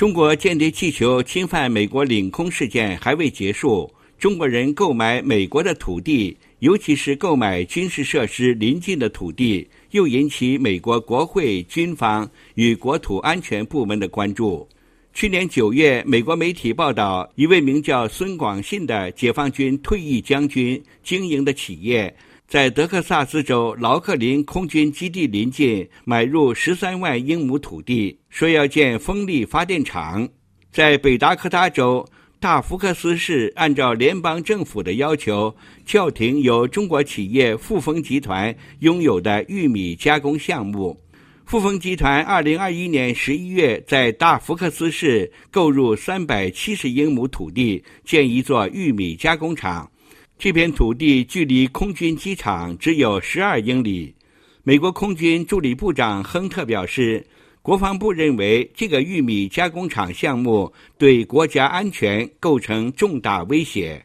中国间谍气球侵犯美国领空事件还未结束，中国人购买美国的土地，尤其是购买军事设施临近的土地，又引起美国国会、军方与国土安全部门的关注。去年九月，美国媒体报道，一位名叫孙广信的解放军退役将军经营的企业。在德克萨斯州劳克林空军基地临近买入十三万英亩土地，说要建风力发电厂。在北达科他州大福克斯市，按照联邦政府的要求，叫停由中国企业富丰集团拥有的玉米加工项目。富丰集团二零二一年十一月在大福克斯市购入三百七十英亩土地，建一座玉米加工厂。这片土地距离空军机场只有十二英里。美国空军助理部长亨特表示，国防部认为这个玉米加工厂项目对国家安全构成重大威胁。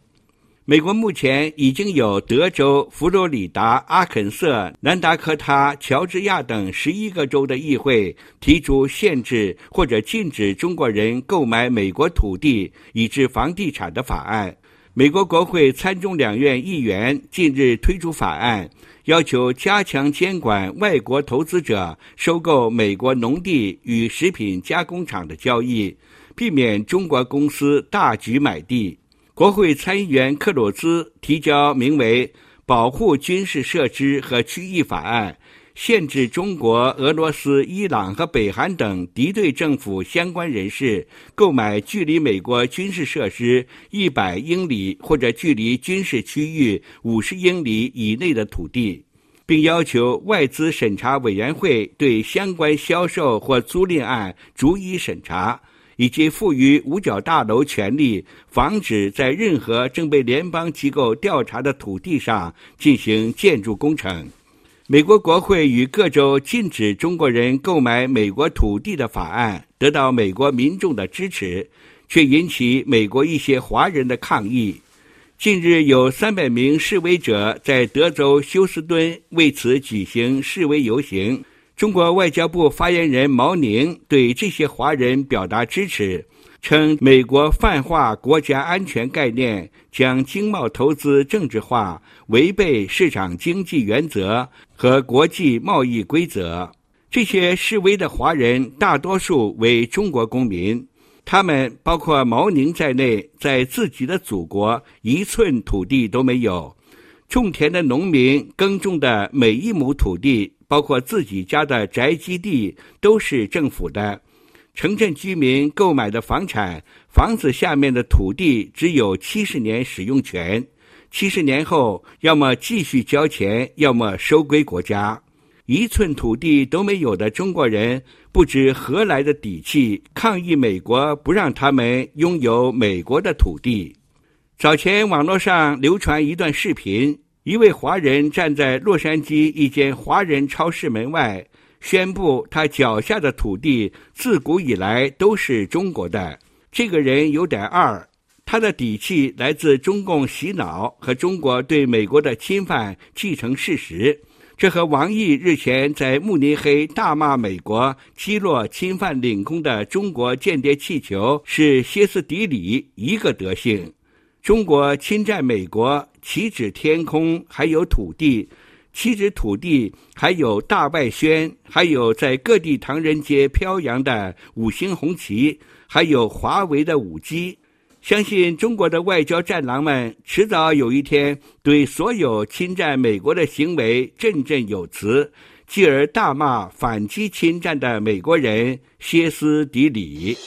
美国目前已经有德州、佛罗里达、阿肯色、南达科他、乔治亚等十一个州的议会提出限制或者禁止中国人购买美国土地以致房地产的法案。美国国会参众两院议员近日推出法案，要求加强监管外国投资者收购美国农地与食品加工厂的交易，避免中国公司大举买地。国会参议员克鲁兹提交名为《保护军事设施和区域法案》。限制中国、俄罗斯、伊朗和北韩等敌对政府相关人士购买距离美国军事设施一百英里或者距离军事区域五十英里以内的土地，并要求外资审查委员会对相关销售或租赁案逐一审查，以及赋予五角大楼权利，防止在任何正被联邦机构调查的土地上进行建筑工程。美国国会与各州禁止中国人购买美国土地的法案得到美国民众的支持，却引起美国一些华人的抗议。近日，有三百名示威者在德州休斯敦为此举行示威游行。中国外交部发言人毛宁对这些华人表达支持。称美国泛化国家安全概念，将经贸投资政治化，违背市场经济原则和国际贸易规则。这些示威的华人大多数为中国公民，他们包括毛宁在内，在自己的祖国一寸土地都没有。种田的农民耕种的每一亩土地，包括自己家的宅基地，都是政府的。城镇居民购买的房产，房子下面的土地只有七十年使用权，七十年后要么继续交钱，要么收归国家。一寸土地都没有的中国人，不知何来的底气抗议美国不让他们拥有美国的土地。早前网络上流传一段视频，一位华人站在洛杉矶一间华人超市门外。宣布他脚下的土地自古以来都是中国的。这个人有点二，他的底气来自中共洗脑和中国对美国的侵犯既成事实。这和王毅日前在慕尼黑大骂美国击落侵犯领空的中国间谍气球是歇斯底里一个德性。中国侵占美国，岂止天空，还有土地。岂止土地，还有大外宣，还有在各地唐人街飘扬的五星红旗，还有华为的五 G。相信中国的外交战狼们迟早有一天对所有侵占美国的行为振振有词，继而大骂反击侵占的美国人歇斯底里。